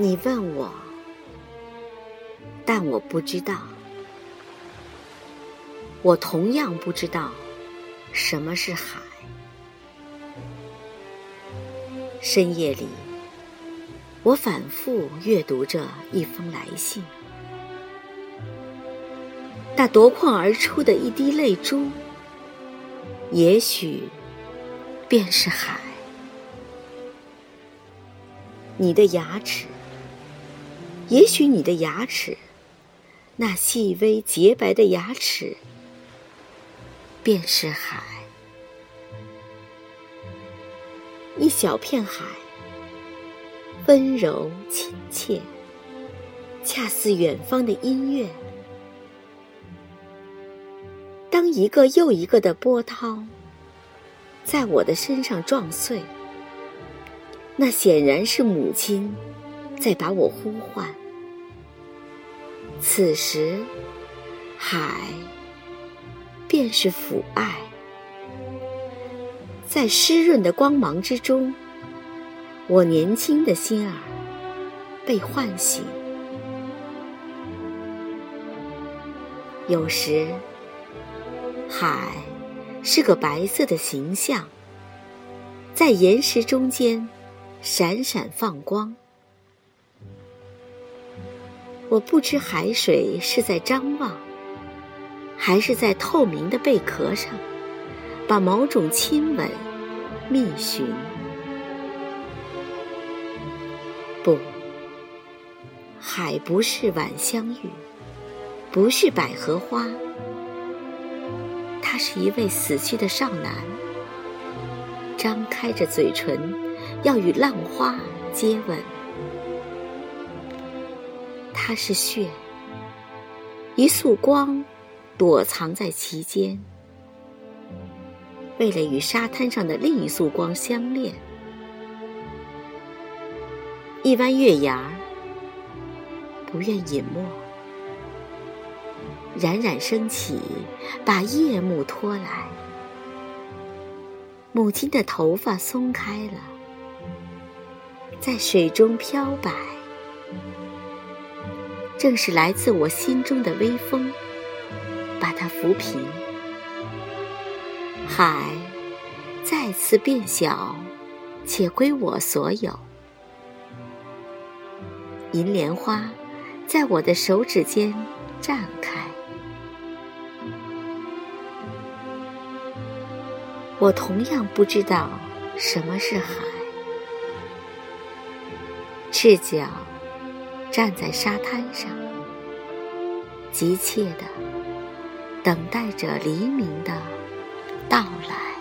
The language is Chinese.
你问我，但我不知道。我同样不知道什么是海。深夜里，我反复阅读着一封来信，那夺眶而出的一滴泪珠，也许便是海。你的牙齿，也许你的牙齿，那细微洁白的牙齿，便是海。一小片海，温柔亲切，恰似远方的音乐。当一个又一个的波涛在我的身上撞碎，那显然是母亲在把我呼唤。此时，海便是抚爱。在湿润的光芒之中，我年轻的心儿被唤醒。有时，海是个白色的形象，在岩石中间闪闪放光。我不知海水是在张望，还是在透明的贝壳上。把某种亲吻觅寻，不，海不是晚香玉，不是百合花，他是一位死去的少男，张开着嘴唇，要与浪花接吻。他是血，一束光躲藏在其间。为了与沙滩上的另一束光相恋，一弯月牙儿不愿隐没，冉冉升起，把夜幕拖来。母亲的头发松开了，在水中飘摆，正是来自我心中的微风，把它抚平。海再次变小，且归我所有。银莲花在我的手指间绽开。我同样不知道什么是海。赤脚站在沙滩上，急切地等待着黎明的。到来。